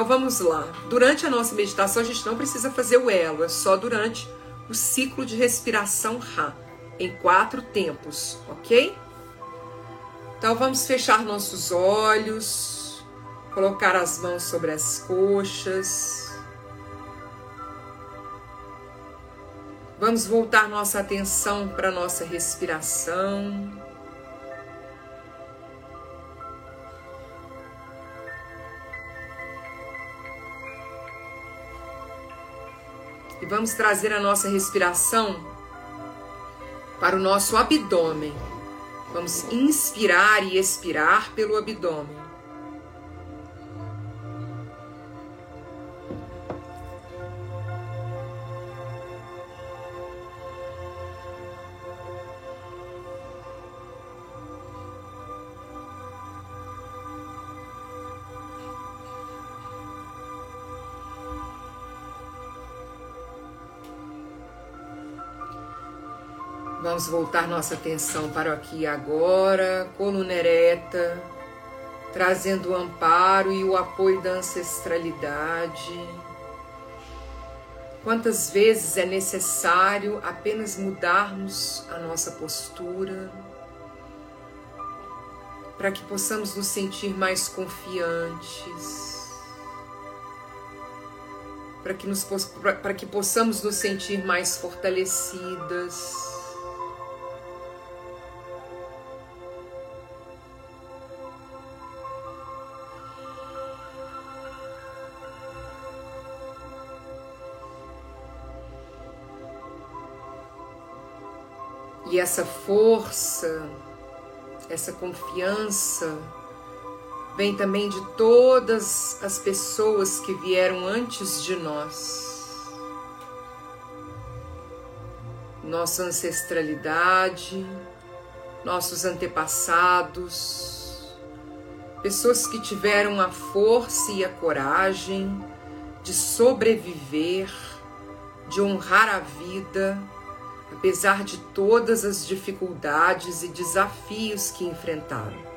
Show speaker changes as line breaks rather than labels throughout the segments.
Então vamos lá. Durante a nossa meditação, a gente não precisa fazer o elo, é só durante o ciclo de respiração Ra, em quatro tempos, ok? Então vamos fechar nossos olhos, colocar as mãos sobre as coxas. Vamos voltar nossa atenção para nossa respiração. E vamos trazer a nossa respiração para o nosso abdômen. Vamos inspirar e expirar pelo abdômen. Vamos voltar nossa atenção para o aqui e agora, coluna ereta, trazendo o amparo e o apoio da ancestralidade. Quantas vezes é necessário apenas mudarmos a nossa postura para que possamos nos sentir mais confiantes, para que, para que possamos nos sentir mais fortalecidas. E essa força, essa confiança, vem também de todas as pessoas que vieram antes de nós. Nossa ancestralidade, nossos antepassados, pessoas que tiveram a força e a coragem de sobreviver, de honrar a vida apesar de todas as dificuldades e desafios que enfrentaram.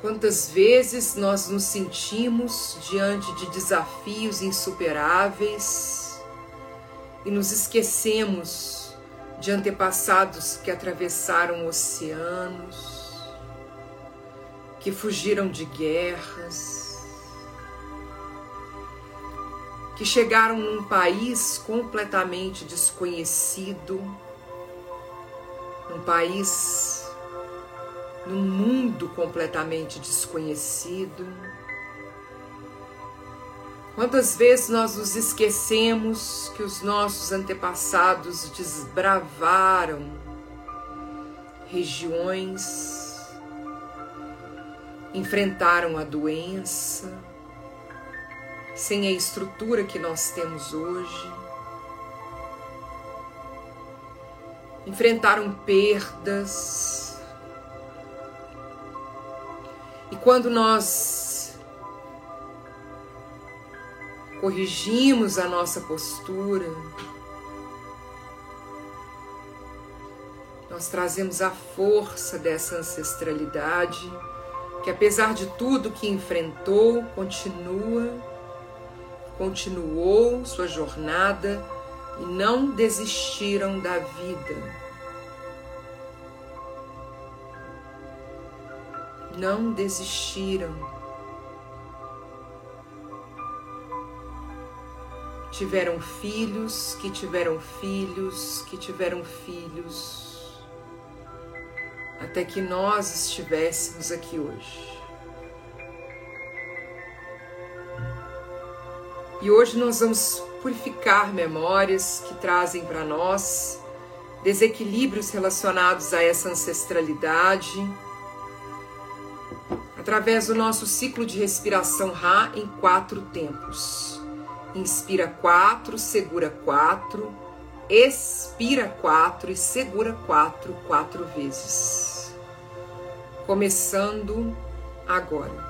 Quantas vezes nós nos sentimos diante de desafios insuperáveis e nos esquecemos de antepassados que atravessaram oceanos, que fugiram de guerras, que chegaram num país completamente desconhecido, num país, num mundo completamente desconhecido. Quantas vezes nós nos esquecemos que os nossos antepassados desbravaram regiões, enfrentaram a doença, sem a estrutura que nós temos hoje. Enfrentaram perdas. E quando nós corrigimos a nossa postura, Nós trazemos a força dessa ancestralidade que, apesar de tudo que enfrentou, continua, continuou sua jornada e não desistiram da vida. Não desistiram. Tiveram filhos, que tiveram filhos, que tiveram filhos, até que nós estivéssemos aqui hoje. E hoje nós vamos purificar memórias que trazem para nós desequilíbrios relacionados a essa ancestralidade, através do nosso ciclo de respiração Ra em quatro tempos. Inspira quatro, segura quatro, expira quatro e segura quatro, quatro vezes. Começando agora.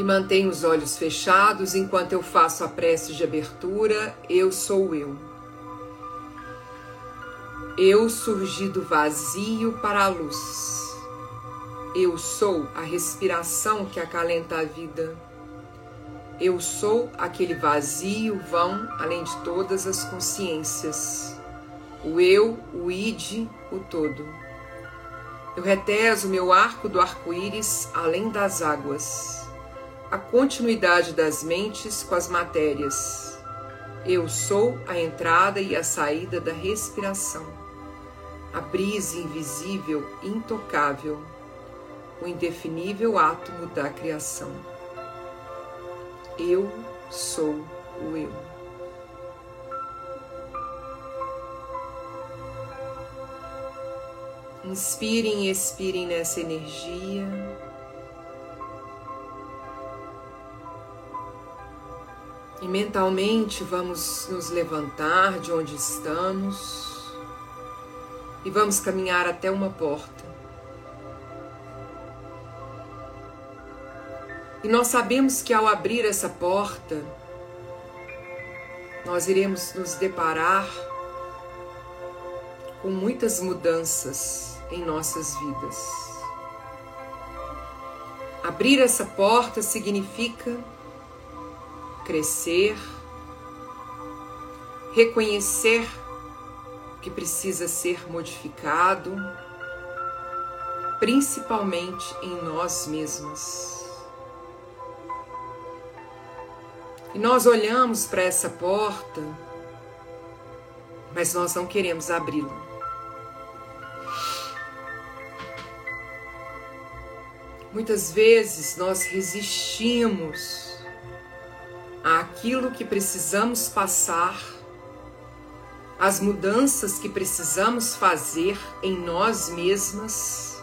E mantenha os olhos fechados enquanto eu faço a prece de abertura. Eu sou eu. Eu surgi do vazio para a luz. Eu sou a respiração que acalenta a vida. Eu sou aquele vazio vão além de todas as consciências. O eu, o id, o todo. Eu reteso meu arco do arco-íris além das águas a continuidade das mentes com as matérias. Eu sou a entrada e a saída da respiração, a brisa invisível, intocável, o indefinível átomo da criação. Eu sou o eu. Inspirem e expirem nessa energia. E mentalmente vamos nos levantar de onde estamos e vamos caminhar até uma porta. E nós sabemos que ao abrir essa porta, nós iremos nos deparar com muitas mudanças em nossas vidas. Abrir essa porta significa crescer, reconhecer que precisa ser modificado, principalmente em nós mesmos. E nós olhamos para essa porta, mas nós não queremos abri-la. Muitas vezes nós resistimos àquilo que precisamos passar, às mudanças que precisamos fazer em nós mesmas,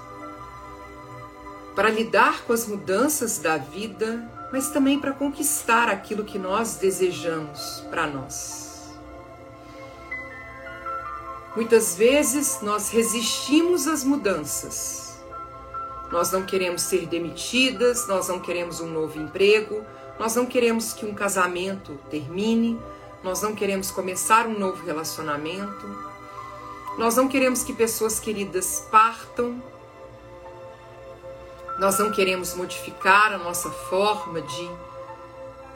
para lidar com as mudanças da vida, mas também para conquistar aquilo que nós desejamos para nós. Muitas vezes nós resistimos às mudanças. Nós não queremos ser demitidas, nós não queremos um novo emprego, nós não queremos que um casamento termine, nós não queremos começar um novo relacionamento, nós não queremos que pessoas queridas partam, nós não queremos modificar a nossa forma de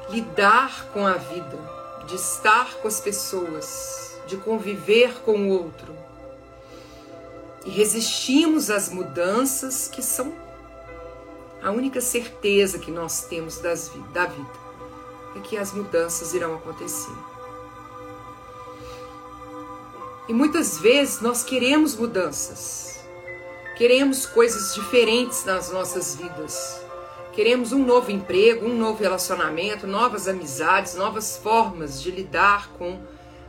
lidar com a vida, de estar com as pessoas, de conviver com o outro. E resistimos às mudanças que são a única certeza que nós temos das, da vida é que as mudanças irão acontecer. E muitas vezes nós queremos mudanças, queremos coisas diferentes nas nossas vidas. Queremos um novo emprego, um novo relacionamento, novas amizades, novas formas de lidar com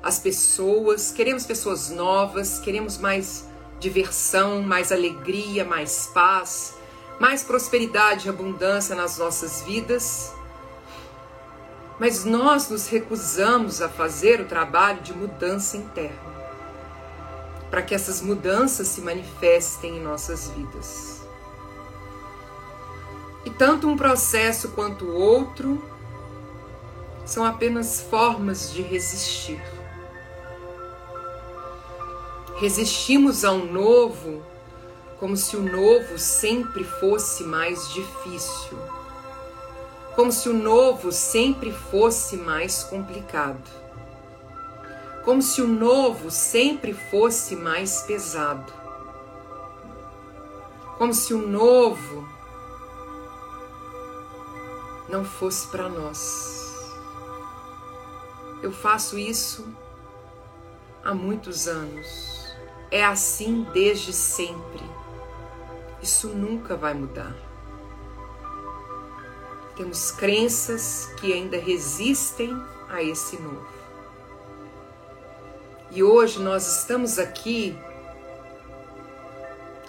as pessoas. Queremos pessoas novas, queremos mais diversão, mais alegria, mais paz, mais prosperidade e abundância nas nossas vidas. Mas nós nos recusamos a fazer o trabalho de mudança interna para que essas mudanças se manifestem em nossas vidas. E tanto um processo quanto o outro são apenas formas de resistir. Resistimos ao novo como se o novo sempre fosse mais difícil, como se o novo sempre fosse mais complicado como se o novo sempre fosse mais pesado, como se o novo não fosse para nós. Eu faço isso há muitos anos. É assim desde sempre. Isso nunca vai mudar. Temos crenças que ainda resistem a esse novo. E hoje nós estamos aqui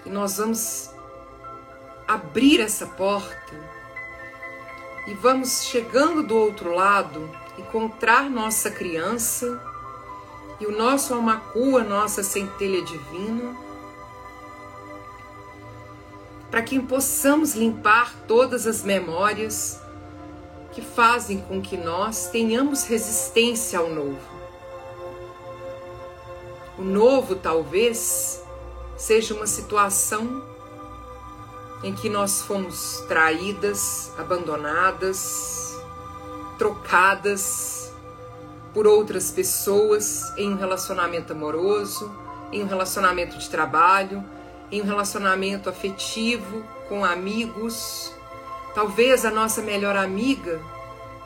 e nós vamos abrir essa porta e vamos chegando do outro lado encontrar nossa criança e o nosso almacu, a nossa centelha divina, para que possamos limpar todas as memórias que fazem com que nós tenhamos resistência ao novo. O novo, talvez, seja uma situação em que nós fomos traídas, abandonadas, trocadas por outras pessoas em um relacionamento amoroso, em um relacionamento de trabalho, em um relacionamento afetivo com amigos. Talvez a nossa melhor amiga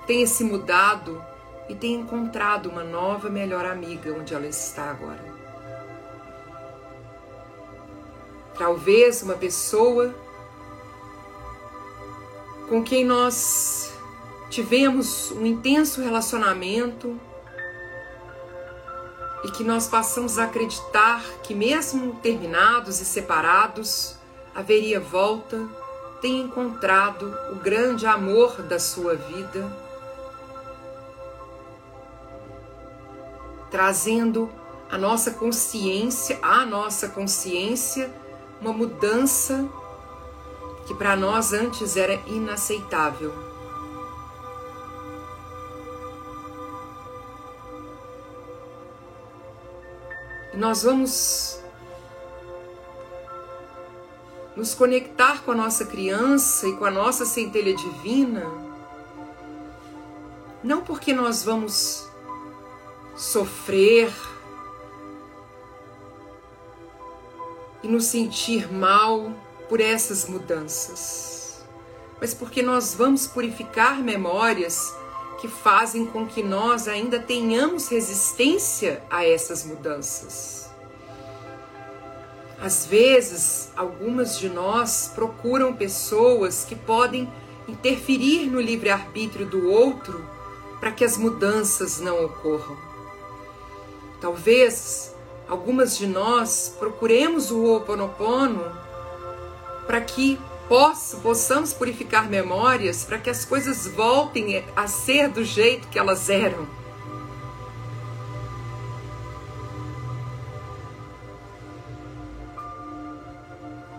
tenha se mudado e tenha encontrado uma nova melhor amiga onde ela está agora. Talvez uma pessoa com quem nós tivemos um intenso relacionamento e que nós passamos a acreditar que, mesmo terminados e separados, haveria volta, tenha encontrado o grande amor da sua vida, trazendo a nossa consciência, a nossa consciência uma mudança que para nós antes era inaceitável. Nós vamos nos conectar com a nossa criança e com a nossa centelha divina, não porque nós vamos sofrer, e nos sentir mal por essas mudanças, mas porque nós vamos purificar memórias que fazem com que nós ainda tenhamos resistência a essas mudanças. Às vezes, algumas de nós procuram pessoas que podem interferir no livre-arbítrio do outro para que as mudanças não ocorram. Talvez algumas de nós procuremos o Ho'oponopono para que possamos purificar memórias, para que as coisas voltem a ser do jeito que elas eram.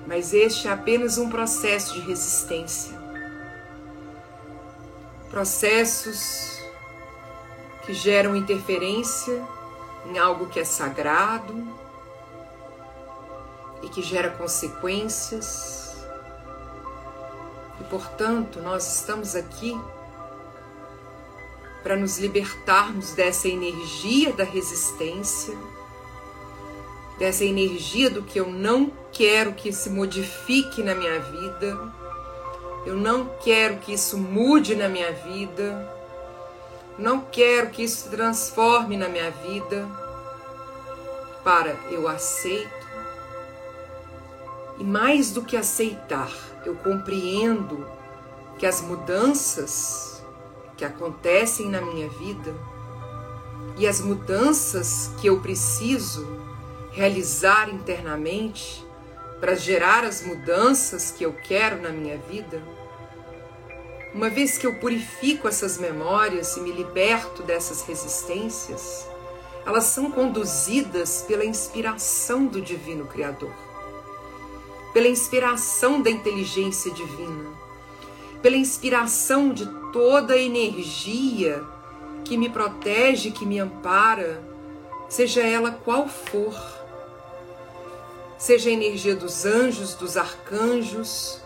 Mas este é apenas um processo de resistência. Processos que geram interferência em algo que é sagrado e que gera consequências. E portanto, nós estamos aqui para nos libertarmos dessa energia da resistência, dessa energia do que eu não quero que se modifique na minha vida, eu não quero que isso mude na minha vida não quero que isso se transforme na minha vida para eu aceito. E mais do que aceitar, eu compreendo que as mudanças que acontecem na minha vida e as mudanças que eu preciso realizar internamente para gerar as mudanças que eu quero na minha vida, uma vez que eu purifico essas memórias e me liberto dessas resistências, elas são conduzidas pela inspiração do Divino Criador, pela inspiração da inteligência divina, pela inspiração de toda a energia que me protege, que me ampara, seja ela qual for. Seja a energia dos anjos, dos arcanjos,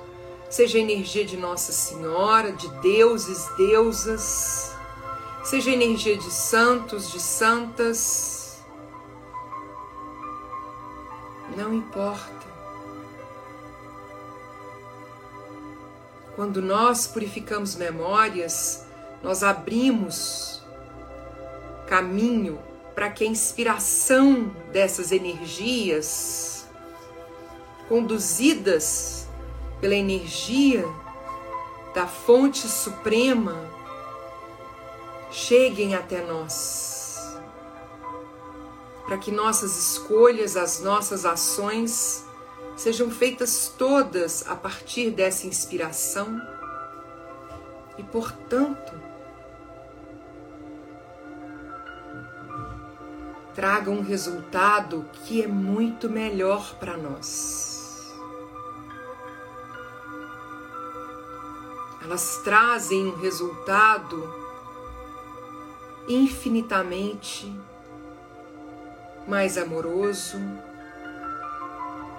seja a energia de Nossa Senhora, de deuses, deusas, seja a energia de santos, de santas. Não importa. Quando nós purificamos memórias, nós abrimos caminho para que a inspiração dessas energias, conduzidas pela energia da fonte suprema, cheguem até nós. Para que nossas escolhas, as nossas ações sejam feitas todas a partir dessa inspiração e, portanto, traga um resultado que é muito melhor para nós. Elas trazem um resultado infinitamente mais amoroso,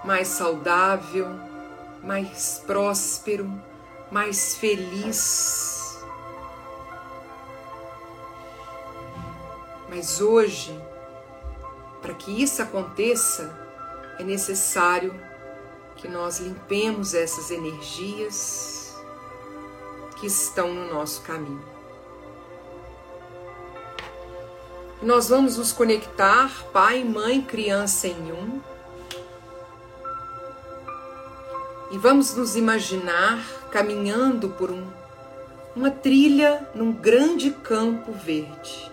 mais saudável, mais próspero, mais feliz. Mas hoje, para que isso aconteça, é necessário que nós limpemos essas energias que estão no nosso caminho. Nós vamos nos conectar, pai, mãe, criança em um. E vamos nos imaginar caminhando por um, uma trilha num grande campo verde.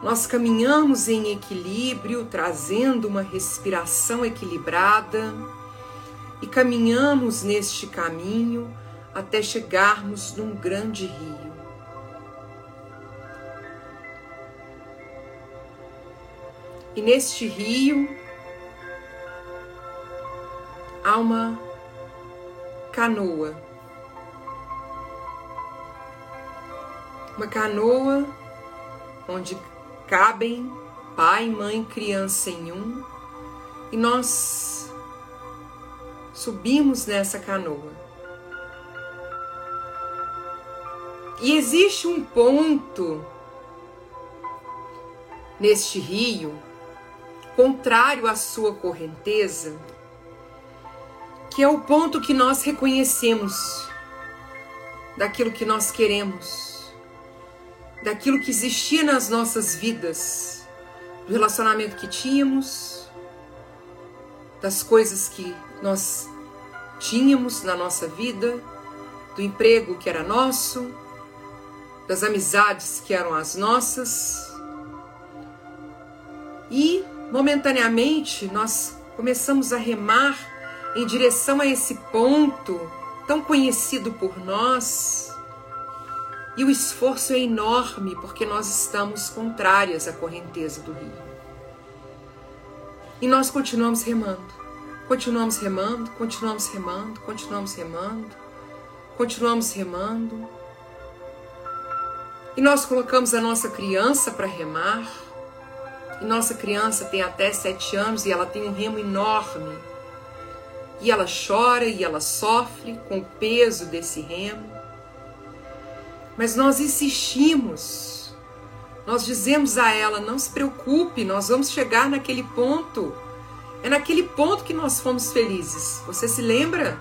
Nós caminhamos em equilíbrio, trazendo uma respiração equilibrada e caminhamos neste caminho até chegarmos num grande rio. E neste rio há uma canoa. Uma canoa onde cabem pai, mãe, criança em um, e nós subimos nessa canoa. E existe um ponto neste rio, contrário à sua correnteza, que é o ponto que nós reconhecemos daquilo que nós queremos daquilo que existia nas nossas vidas, do relacionamento que tínhamos, das coisas que nós tínhamos na nossa vida, do emprego que era nosso, das amizades que eram as nossas. E momentaneamente nós começamos a remar em direção a esse ponto tão conhecido por nós e o esforço é enorme porque nós estamos contrárias à correnteza do rio. E nós continuamos remando, continuamos remando, continuamos remando, continuamos remando, continuamos remando. E nós colocamos a nossa criança para remar. E nossa criança tem até sete anos e ela tem um remo enorme. E ela chora e ela sofre com o peso desse remo. Mas nós insistimos, nós dizemos a ela: não se preocupe, nós vamos chegar naquele ponto. É naquele ponto que nós fomos felizes. Você se lembra?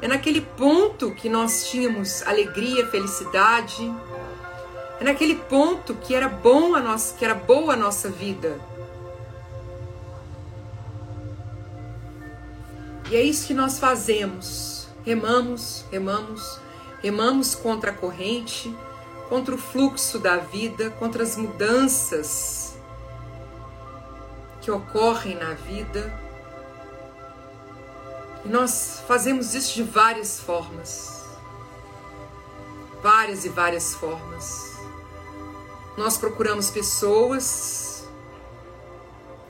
É naquele ponto que nós tínhamos alegria, felicidade. É naquele ponto que era bom a nossa, que era boa a nossa vida. E é isso que nós fazemos. Remamos, remamos, remamos contra a corrente, contra o fluxo da vida, contra as mudanças que ocorrem na vida. E nós fazemos isso de várias formas. Várias e várias formas. Nós procuramos pessoas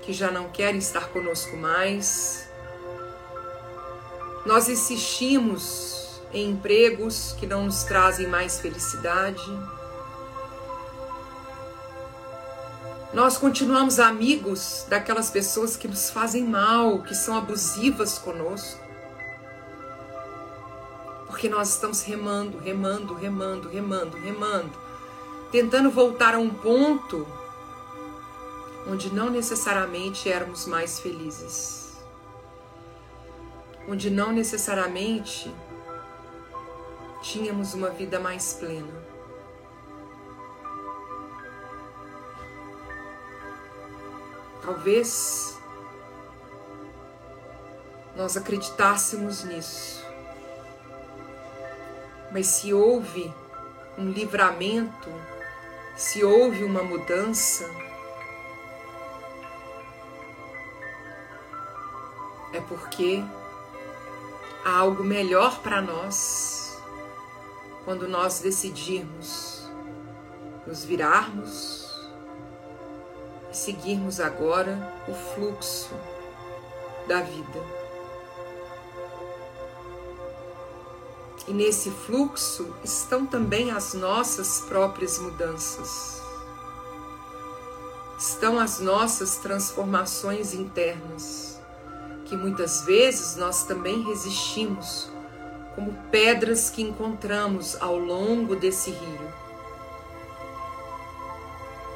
que já não querem estar conosco mais. Nós insistimos em empregos que não nos trazem mais felicidade. Nós continuamos amigos daquelas pessoas que nos fazem mal, que são abusivas conosco. Porque nós estamos remando, remando, remando, remando, remando, tentando voltar a um ponto onde não necessariamente éramos mais felizes. Onde não necessariamente tínhamos uma vida mais plena. Talvez nós acreditássemos nisso. Mas se houve um livramento, se houve uma mudança, é porque há algo melhor para nós quando nós decidirmos nos virarmos e seguirmos agora o fluxo da vida. E nesse fluxo estão também as nossas próprias mudanças. Estão as nossas transformações internas, que muitas vezes nós também resistimos, como pedras que encontramos ao longo desse rio.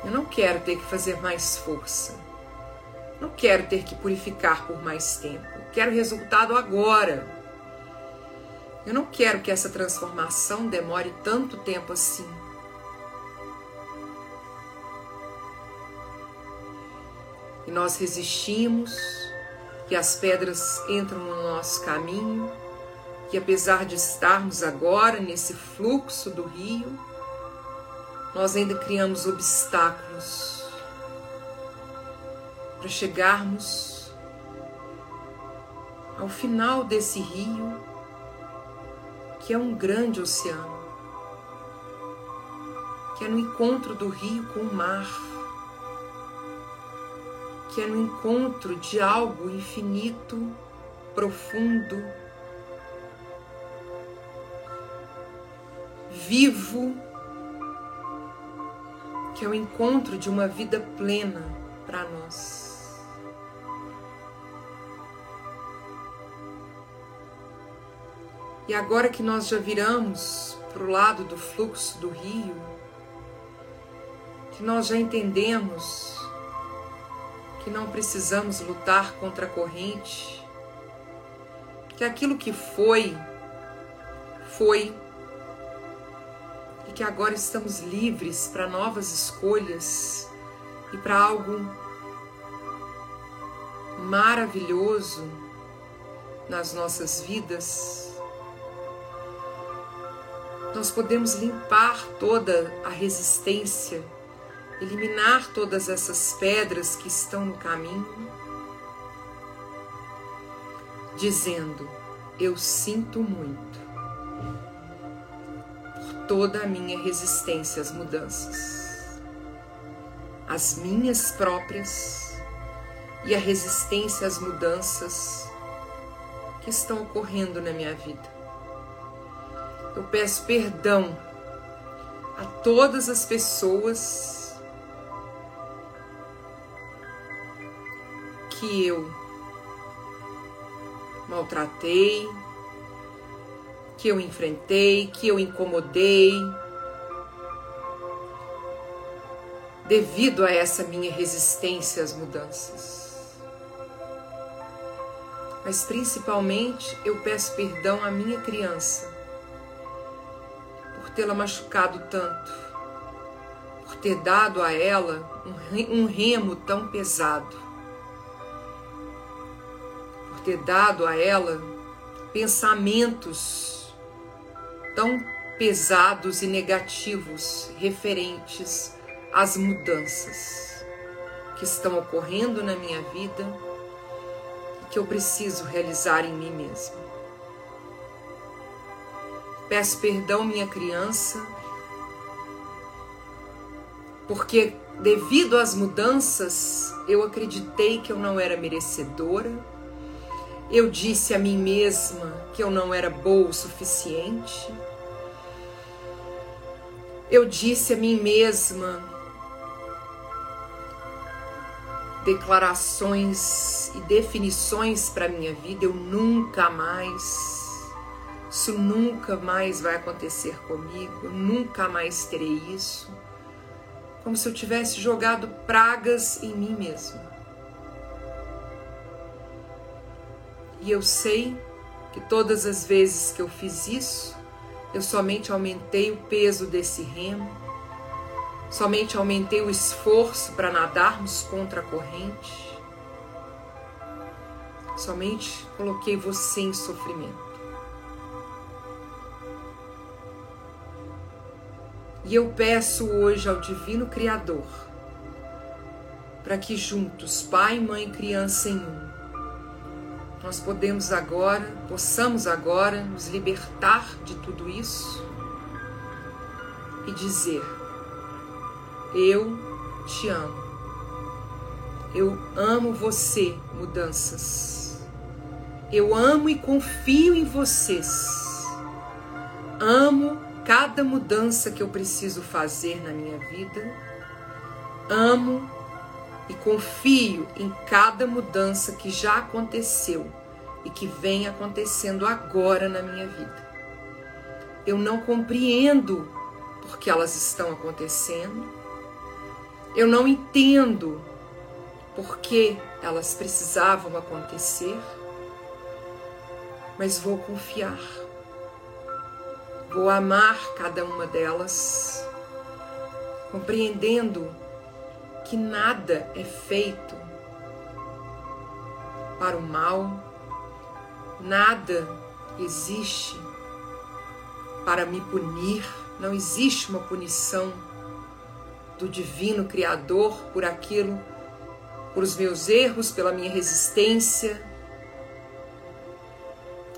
Eu não quero ter que fazer mais força. Não quero ter que purificar por mais tempo. quero resultado agora. Eu não quero que essa transformação demore tanto tempo assim. E nós resistimos, e as pedras entram no nosso caminho, e apesar de estarmos agora nesse fluxo do rio, nós ainda criamos obstáculos para chegarmos ao final desse rio, que é um grande oceano, que é no encontro do rio com o mar, que é no encontro de algo infinito, profundo, vivo que é o encontro de uma vida plena para nós. E agora que nós já viramos para o lado do fluxo do rio, que nós já entendemos que não precisamos lutar contra a corrente, que aquilo que foi, foi que agora estamos livres para novas escolhas e para algo maravilhoso nas nossas vidas. Nós podemos limpar toda a resistência, eliminar todas essas pedras que estão no caminho, dizendo: Eu sinto muito toda a minha resistência às mudanças, as minhas próprias e a resistência às mudanças que estão ocorrendo na minha vida. Eu peço perdão a todas as pessoas que eu maltratei, que eu enfrentei, que eu incomodei, devido a essa minha resistência às mudanças. Mas principalmente eu peço perdão à minha criança por tê-la machucado tanto, por ter dado a ela um remo tão pesado ter dado a ela pensamentos tão pesados e negativos referentes às mudanças que estão ocorrendo na minha vida e que eu preciso realizar em mim mesma. Peço perdão, minha criança, porque devido às mudanças eu acreditei que eu não era merecedora. Eu disse a mim mesma que eu não era boa o suficiente. Eu disse a mim mesma declarações e definições para minha vida, eu nunca mais isso nunca mais vai acontecer comigo, eu nunca mais terei isso. Como se eu tivesse jogado pragas em mim mesma. E eu sei que todas as vezes que eu fiz isso, eu somente aumentei o peso desse remo, somente aumentei o esforço para nadarmos contra a corrente, somente coloquei você em sofrimento. E eu peço hoje ao Divino Criador para que juntos, pai, mãe, criança em um, nós podemos agora, possamos agora nos libertar de tudo isso e dizer: Eu te amo. Eu amo você, mudanças. Eu amo e confio em vocês. Amo cada mudança que eu preciso fazer na minha vida. Amo e confio em cada mudança que já aconteceu e que vem acontecendo agora na minha vida. Eu não compreendo porque elas estão acontecendo. Eu não entendo porque elas precisavam acontecer, mas vou confiar Vou amar cada uma delas, compreendendo que nada é feito para o mal, nada existe para me punir, não existe uma punição do divino Criador por aquilo, por os meus erros, pela minha resistência.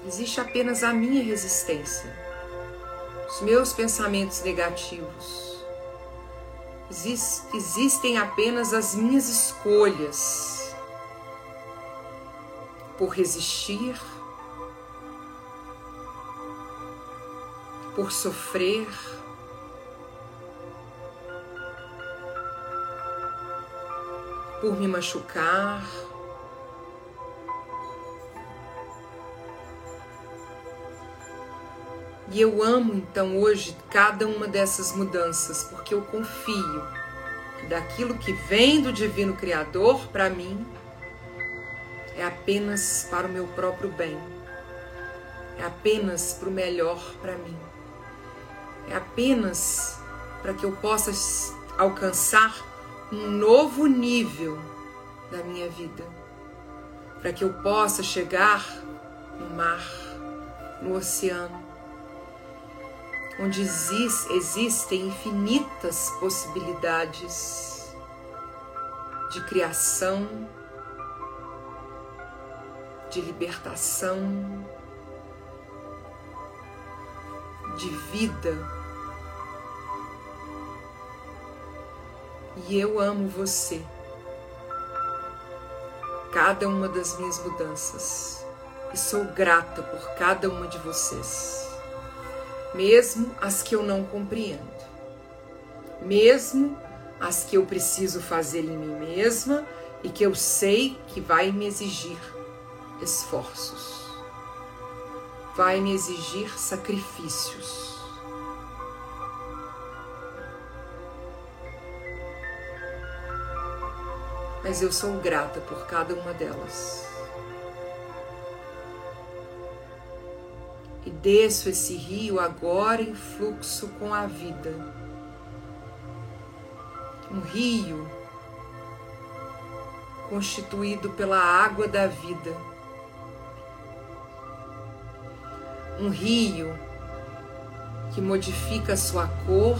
Existe apenas a minha resistência os meus pensamentos negativos. Exist, existem apenas as minhas escolhas por resistir, por sofrer. Por me machucar, E eu amo então hoje cada uma dessas mudanças, porque eu confio que daquilo que vem do Divino Criador para mim é apenas para o meu próprio bem, é apenas para o melhor para mim, é apenas para que eu possa alcançar um novo nível da minha vida, para que eu possa chegar no mar, no oceano onde existem infinitas possibilidades de criação, de libertação, de vida. E eu amo você, cada uma das minhas mudanças, e sou grata por cada uma de vocês mesmo as que eu não compreendo, mesmo as que eu preciso fazer em mim mesma e que eu sei que vai me exigir esforços, vai me exigir sacrifícios. Mas eu sou grata por cada uma delas. Desço esse rio agora em fluxo com a vida. Um rio constituído pela água da vida, um rio que modifica sua cor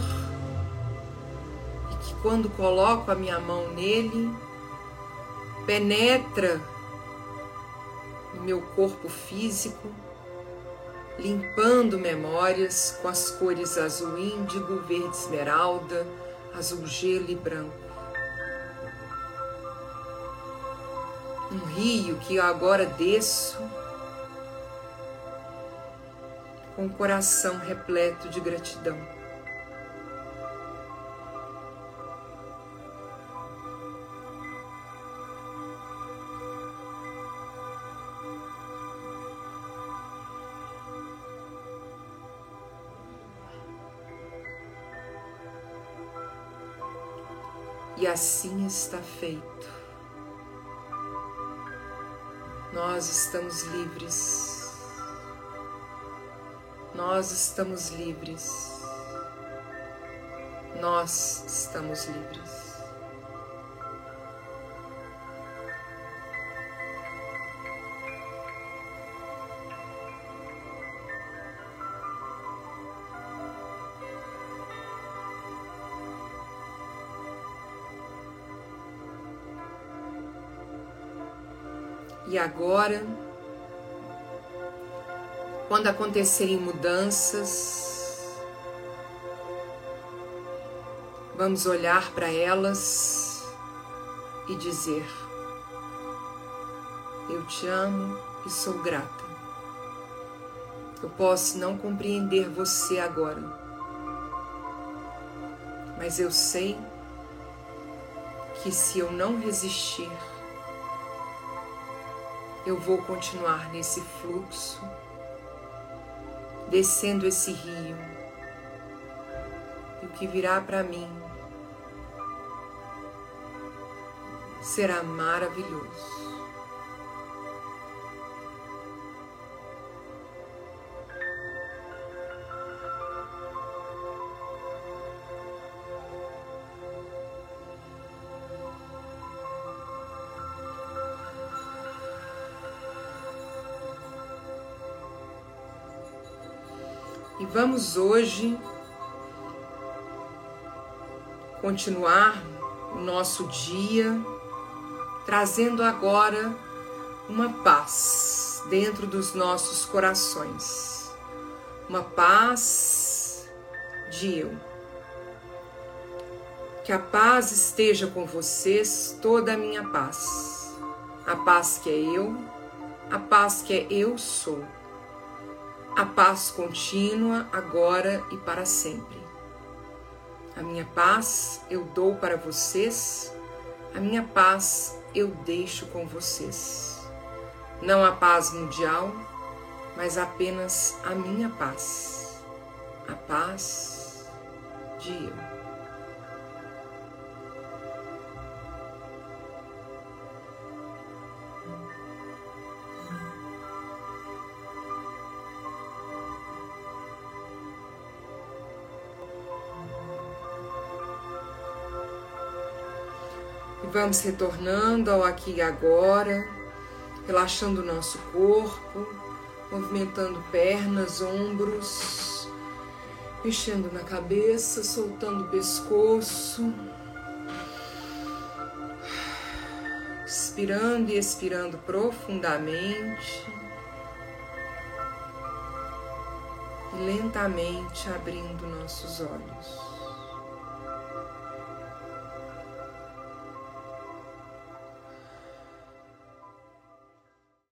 e que quando coloco a minha mão nele, penetra no meu corpo físico, limpando memórias com as cores azul índigo, verde esmeralda, azul gelo e branco. Um rio que eu agora desço com o coração repleto de gratidão. Assim está feito. Nós estamos livres nós estamos livres. Nós estamos livres. Agora quando acontecerem mudanças, vamos olhar para elas e dizer: Eu te amo e sou grata. Eu posso não compreender você agora, mas eu sei que se eu não resistir, eu vou continuar nesse fluxo descendo esse rio. E o que virá para mim será maravilhoso. Vamos hoje continuar o nosso dia trazendo agora uma paz dentro dos nossos corações. Uma paz de eu. Que a paz esteja com vocês, toda a minha paz. A paz que é eu, a paz que é eu sou a paz contínua, agora e para sempre. A minha paz eu dou para vocês, a minha paz eu deixo com vocês. Não a paz mundial, mas apenas a minha paz, a paz de eu. Vamos retornando ao aqui e agora, relaxando o nosso corpo, movimentando pernas, ombros, mexendo na cabeça, soltando o pescoço. Inspirando e expirando profundamente. E lentamente abrindo nossos olhos.